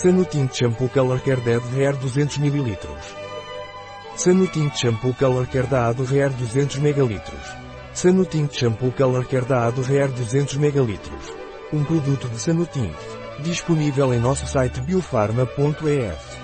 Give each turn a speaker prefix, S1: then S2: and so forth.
S1: Sanutin Shampoo Color Care Dead Hair 200 ml. Sanutin Shampoo Color Care da Ado Hair 200 ml. Sanutin Shampoo Color Care da Ado Hair 200 ml. Um produto de Sanutin. Disponível em nosso site biofarma.es.